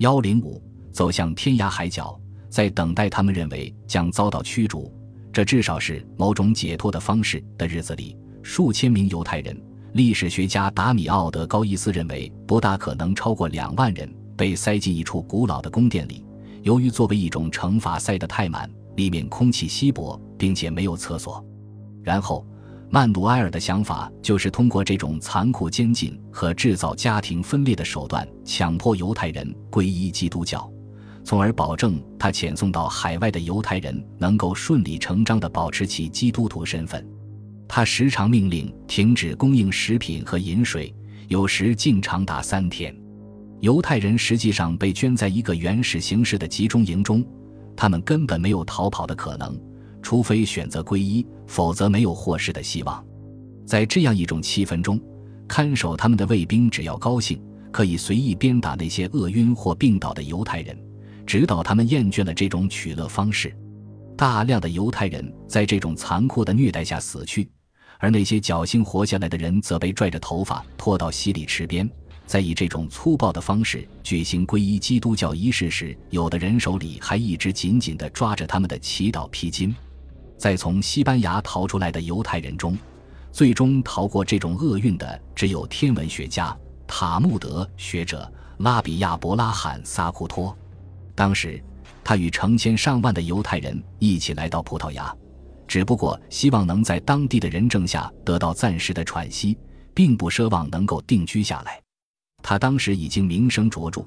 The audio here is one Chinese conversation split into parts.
幺零五走向天涯海角，在等待他们认为将遭到驱逐，这至少是某种解脱的方式的日子里，数千名犹太人。历史学家达米奥德高伊斯认为，不大可能超过两万人被塞进一处古老的宫殿里。由于作为一种惩罚塞得太满，里面空气稀薄，并且没有厕所。然后，曼努埃尔的想法就是通过这种残酷监禁和制造家庭分裂的手段，强迫犹太人皈依基督教，从而保证他遣送到海外的犹太人能够顺理成章地保持其基督徒身份。他时常命令停止供应食品和饮水，有时竟长达三天。犹太人实际上被圈在一个原始形式的集中营中，他们根本没有逃跑的可能。除非选择皈依，否则没有获释的希望。在这样一种气氛中，看守他们的卫兵只要高兴，可以随意鞭打那些饿晕或病倒的犹太人，直到他们厌倦了这种取乐方式。大量的犹太人在这种残酷的虐待下死去，而那些侥幸活下来的人则被拽着头发拖到洗礼池边。在以这种粗暴的方式举行皈依基督教仪式时，有的人手里还一直紧紧地抓着他们的祈祷披巾。在从西班牙逃出来的犹太人中，最终逃过这种厄运的只有天文学家、塔木德学者拉比亚·伯拉罕·萨库托。当时，他与成千上万的犹太人一起来到葡萄牙，只不过希望能在当地的人证下得到暂时的喘息，并不奢望能够定居下来。他当时已经名声卓著，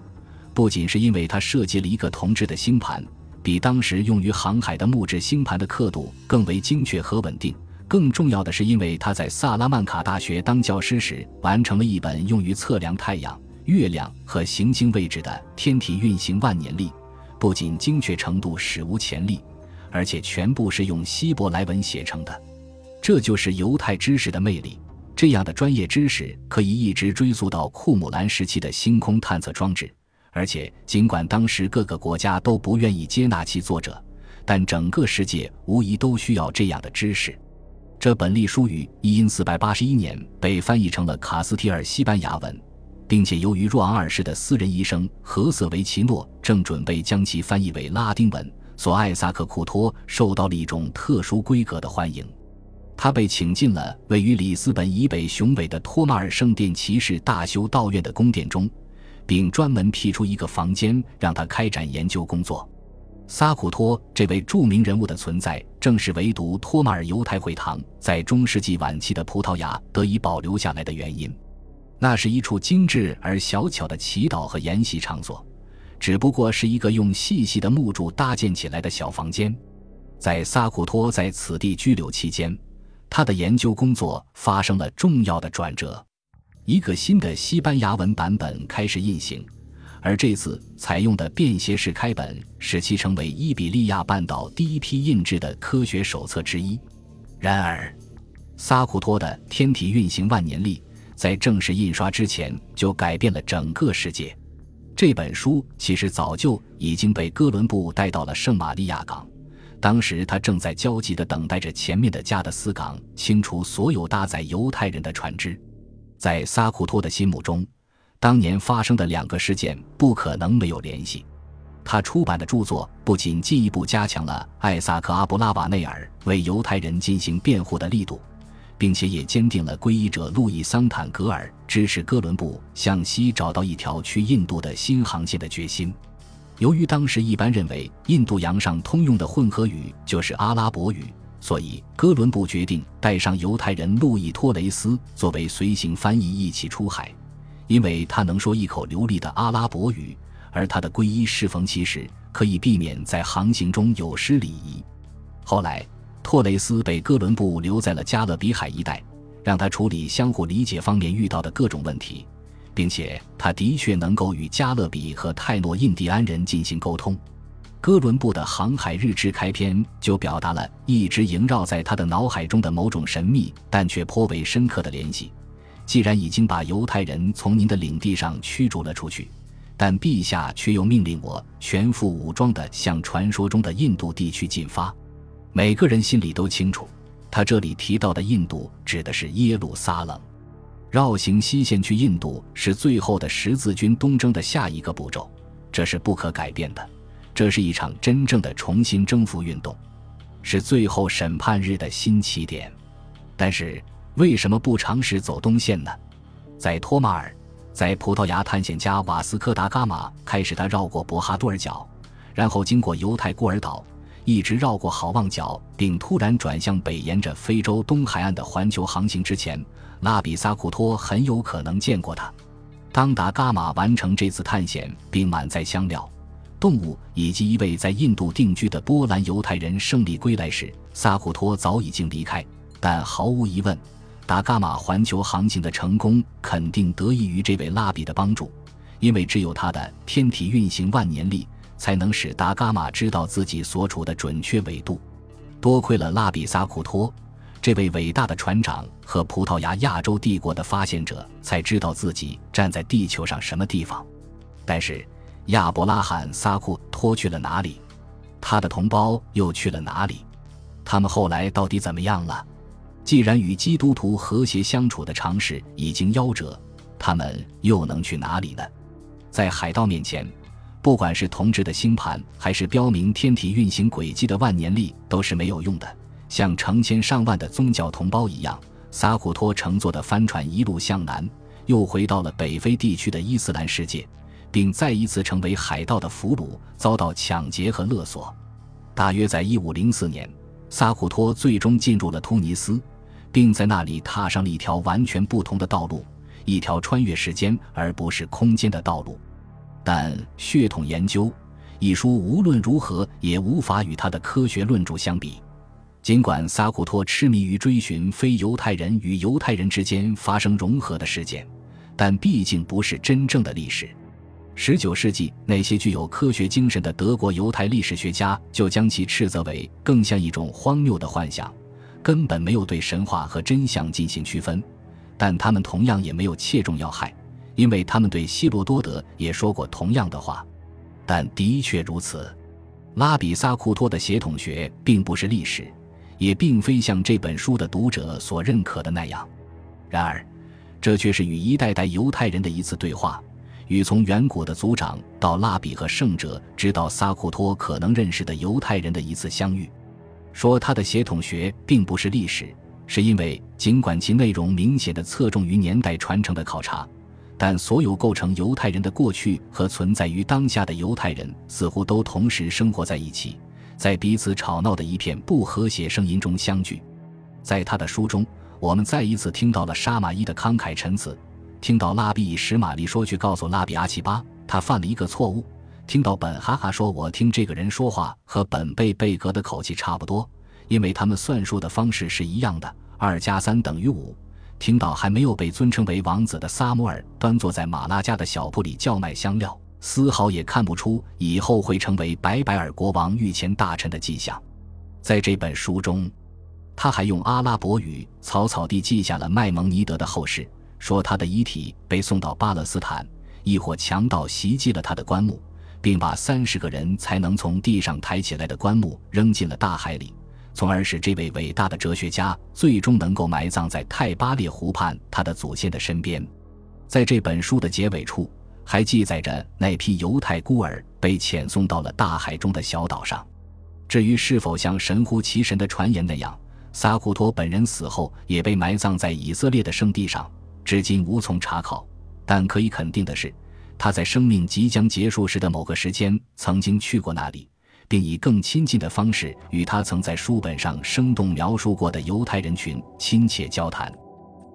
不仅是因为他设计了一个铜制的星盘。比当时用于航海的木质星盘的刻度更为精确和稳定。更重要的是，因为他在萨拉曼卡大学当教师时完成了一本用于测量太阳、月亮和行星位置的天体运行万年历，不仅精确程度史无前例，而且全部是用希伯来文写成的。这就是犹太知识的魅力。这样的专业知识可以一直追溯到库姆兰时期的星空探测装置。而且，尽管当时各个国家都不愿意接纳其作者，但整个世界无疑都需要这样的知识。这本隶书于一因四百八十一年被翻译成了卡斯提尔西班牙文，并且由于若昂二世的私人医生何瑟维奇诺正准备将其翻译为拉丁文，所艾萨克库托受到了一种特殊规格的欢迎。他被请进了位于里斯本以北雄伟的托马尔圣殿骑士大修道院的宫殿中。并专门辟出一个房间让他开展研究工作。萨库托这位著名人物的存在，正是唯独托马尔犹太会堂在中世纪晚期的葡萄牙得以保留下来的原因。那是一处精致而小巧的祈祷和研习场所，只不过是一个用细细的木柱搭建起来的小房间。在萨库托在此地居留期间，他的研究工作发生了重要的转折。一个新的西班牙文版本开始印行，而这次采用的便携式开本使其成为伊比利亚半岛第一批印制的科学手册之一。然而，萨库托的《天体运行万年历》在正式印刷之前就改变了整个世界。这本书其实早就已经被哥伦布带到了圣玛利亚港，当时他正在焦急地等待着前面的加的斯港清除所有搭载犹太人的船只。在萨库托的心目中，当年发生的两个事件不可能没有联系。他出版的著作不仅进一步加强了艾萨克·阿布拉瓦内尔为犹太人进行辩护的力度，并且也坚定了皈依者路易·桑坦格尔支持哥伦布向西找到一条去印度的新航线的决心。由于当时一般认为印度洋上通用的混合语就是阿拉伯语。所以，哥伦布决定带上犹太人路易托雷斯作为随行翻译一起出海，因为他能说一口流利的阿拉伯语，而他的皈依适逢其时，可以避免在航行中有失礼仪。后来，托雷斯被哥伦布留在了加勒比海一带，让他处理相互理解方面遇到的各种问题，并且他的确能够与加勒比和泰诺印第安人进行沟通。哥伦布的航海日志开篇就表达了一直萦绕在他的脑海中的某种神秘但却颇为深刻的联系。既然已经把犹太人从您的领地上驱逐了出去，但陛下却又命令我全副武装地向传说中的印度地区进发。每个人心里都清楚，他这里提到的印度指的是耶路撒冷。绕行西线去印度是最后的十字军东征的下一个步骤。这是不可改变的。这是一场真正的重新征服运动，是最后审判日的新起点。但是为什么不尝试走东线呢？在托马尔，在葡萄牙探险家瓦斯科达伽马开始他绕过博哈多尔角，然后经过犹太孤儿岛，一直绕过好望角，并突然转向北，沿着非洲东海岸的环球航行之前，拉比萨库托很有可能见过他。当达伽马完成这次探险并满载香料。动物以及一位在印度定居的波兰犹太人胜利归来时，萨库托早已经离开。但毫无疑问，达伽马环球航行的成功肯定得益于这位拉比的帮助，因为只有他的天体运行万年历才能使达伽马知道自己所处的准确纬度。多亏了拉比萨库托这位伟大的船长和葡萄牙亚洲帝国的发现者，才知道自己站在地球上什么地方。但是。亚伯拉罕·萨库托去了哪里？他的同胞又去了哪里？他们后来到底怎么样了？既然与基督徒和谐相处的尝试已经夭折，他们又能去哪里呢？在海盗面前，不管是铜制的星盘，还是标明天体运行轨迹的万年历，都是没有用的。像成千上万的宗教同胞一样，萨库托乘坐的帆船一路向南，又回到了北非地区的伊斯兰世界。并再一次成为海盗的俘虏，遭到抢劫和勒索。大约在一五零四年，萨库托最终进入了突尼斯，并在那里踏上了一条完全不同的道路，一条穿越时间而不是空间的道路。但《血统研究》一书无论如何也无法与他的科学论著相比。尽管萨库托痴迷于追寻非犹太人与犹太人之间发生融合的事件，但毕竟不是真正的历史。十九世纪，那些具有科学精神的德国犹太历史学家就将其斥责为更像一种荒谬的幻想，根本没有对神话和真相进行区分。但他们同样也没有切中要害，因为他们对希罗多德也说过同样的话。但的确如此，拉比萨库托的血统学并不是历史，也并非像这本书的读者所认可的那样。然而，这却是与一代代犹太人的一次对话。与从远古的族长到拉比和圣者，直到萨库托可能认识的犹太人的一次相遇，说他的血统学并不是历史，是因为尽管其内容明显的侧重于年代传承的考察，但所有构成犹太人的过去和存在于当下的犹太人似乎都同时生活在一起，在彼此吵闹的一片不和谐声音中相聚。在他的书中，我们再一次听到了沙马伊的慷慨陈词。听到拉比以史玛丽说去告诉拉比阿奇巴，他犯了一个错误。听到本哈哈说，我听这个人说话和本贝贝格的口气差不多，因为他们算数的方式是一样的，二加三等于五。听到还没有被尊称为王子的萨摩尔端坐在马拉加的小铺里叫卖香料，丝毫也看不出以后会成为白百尔国王御前大臣的迹象。在这本书中，他还用阿拉伯语草草地记下了麦蒙尼德的后事。说他的遗体被送到巴勒斯坦，一伙强盗袭击了他的棺木，并把三十个人才能从地上抬起来的棺木扔进了大海里，从而使这位伟大的哲学家最终能够埋葬在泰巴列湖畔他的祖先的身边。在这本书的结尾处，还记载着那批犹太孤儿被遣送到了大海中的小岛上。至于是否像神乎其神的传言那样，萨库托本人死后也被埋葬在以色列的圣地上。至今无从查考，但可以肯定的是，他在生命即将结束时的某个时间曾经去过那里，并以更亲近的方式与他曾在书本上生动描述过的犹太人群亲切交谈。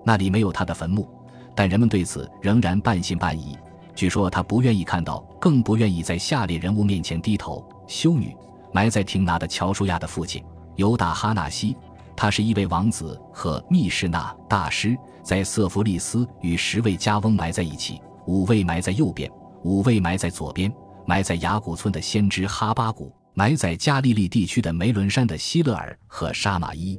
那里没有他的坟墓，但人们对此仍然半信半疑。据说他不愿意看到，更不愿意在下列人物面前低头：修女，埋在廷拿的乔舒亚的父亲犹大哈纳西。他是一位王子和密室纳大师，在瑟弗利斯与十位加翁埋在一起，五位埋在右边，五位埋在左边，埋在雅古村的先知哈巴谷，埋在加利利地区的梅伦山的希勒尔和沙马伊。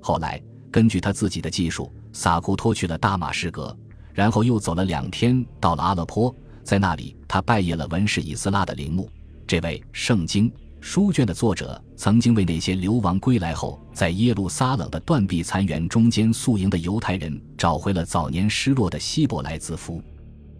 后来，根据他自己的技术，萨库托去了大马士革，然后又走了两天，到了阿勒颇，在那里他拜谒了文士以斯拉的陵墓。这位圣经。书卷的作者曾经为那些流亡归来后在耶路撒冷的断壁残垣中间宿营的犹太人找回了早年失落的希伯来字符，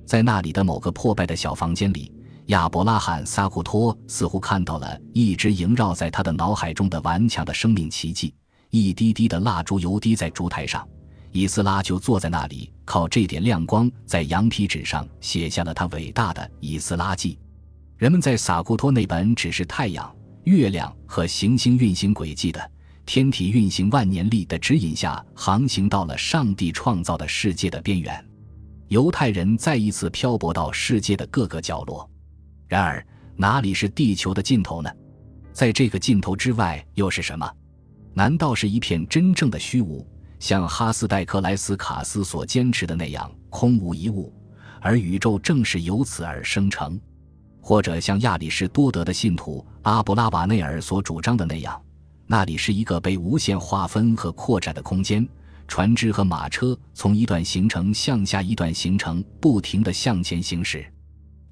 在那里的某个破败的小房间里，亚伯拉罕·萨库托似乎看到了一直萦绕在他的脑海中的顽强的生命奇迹。一滴滴的蜡烛油滴在烛台上，以斯拉就坐在那里，靠这点亮光，在羊皮纸上写下了他伟大的《以斯拉记》。人们在萨库托那本只是太阳、月亮和行星运行轨迹的天体运行万年历的指引下，航行到了上帝创造的世界的边缘。犹太人再一次漂泊到世界的各个角落。然而，哪里是地球的尽头呢？在这个尽头之外，又是什么？难道是一片真正的虚无，像哈斯戴克莱斯卡斯所坚持的那样空无一物，而宇宙正是由此而生成？或者像亚里士多德的信徒阿布拉瓦内尔所主张的那样，那里是一个被无限划分和扩展的空间，船只和马车从一段行程向下一段行程不停地向前行驶？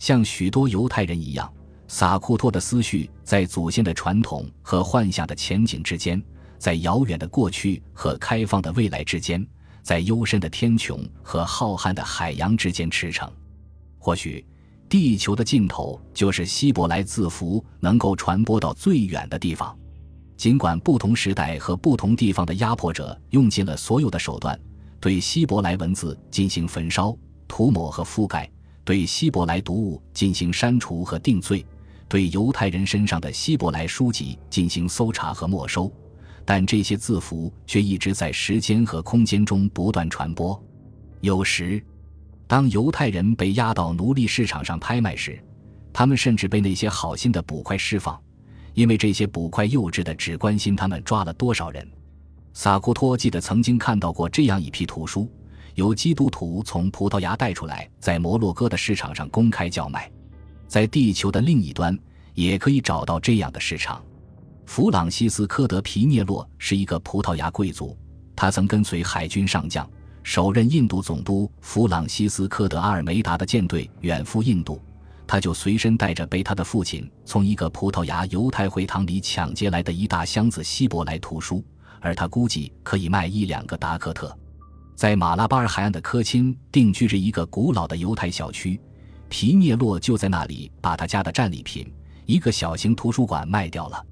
像许多犹太人一样，萨库托的思绪在祖先的传统和幻想的前景之间，在遥远的过去和开放的未来之间，在幽深的天穹和浩瀚的海洋之间驰骋。或许，地球的尽头就是希伯来字符能够传播到最远的地方。尽管不同时代和不同地方的压迫者用尽了所有的手段，对希伯来文字进行焚烧、涂抹和覆盖。对希伯来读物进行删除和定罪，对犹太人身上的希伯来书籍进行搜查和没收，但这些字符却一直在时间和空间中不断传播。有时，当犹太人被押到奴隶市场上拍卖时，他们甚至被那些好心的捕快释放，因为这些捕快幼稚的只关心他们抓了多少人。萨库托记得曾经看到过这样一批图书。由基督徒从葡萄牙带出来，在摩洛哥的市场上公开叫卖，在地球的另一端也可以找到这样的市场。弗朗西斯科·德·皮涅洛是一个葡萄牙贵族，他曾跟随海军上将、首任印度总督弗朗西斯科·德·阿尔梅达的舰队远赴印度，他就随身带着被他的父亲从一个葡萄牙犹太会堂里抢劫来的一大箱子希伯来图书，而他估计可以卖一两个达克特。在马拉巴尔海岸的科钦定居着一个古老的犹太小区，皮涅洛就在那里把他家的战利品——一个小型图书馆卖掉了。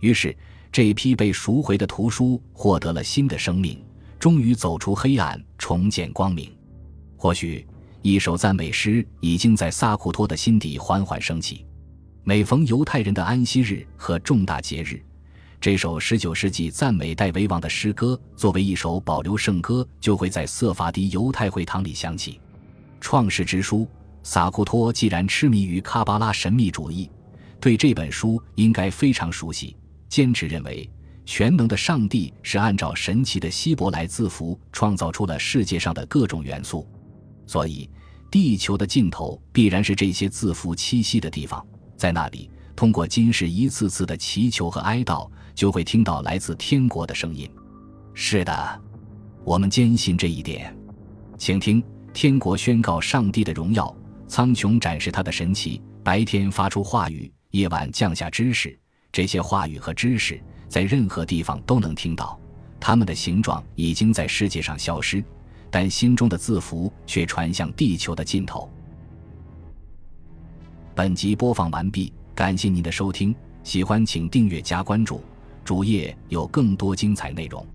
于是，这批被赎回的图书获得了新的生命，终于走出黑暗，重见光明。或许，一首赞美诗已经在萨库托的心底缓缓升起。每逢犹太人的安息日和重大节日。这首19世纪赞美戴维王的诗歌，作为一首保留圣歌，就会在瑟法迪犹太会堂里响起。创世之书，萨库托既然痴迷于卡巴拉神秘主义，对这本书应该非常熟悉。坚持认为，全能的上帝是按照神奇的希伯来字符创造出了世界上的各种元素，所以地球的尽头必然是这些字符栖息的地方，在那里。通过今世一次次的祈求和哀悼，就会听到来自天国的声音。是的，我们坚信这一点。请听：天国宣告上帝的荣耀，苍穹展示他的神奇。白天发出话语，夜晚降下知识。这些话语和知识在任何地方都能听到。它们的形状已经在世界上消失，但心中的字符却传向地球的尽头。本集播放完毕。感谢您的收听，喜欢请订阅加关注，主页有更多精彩内容。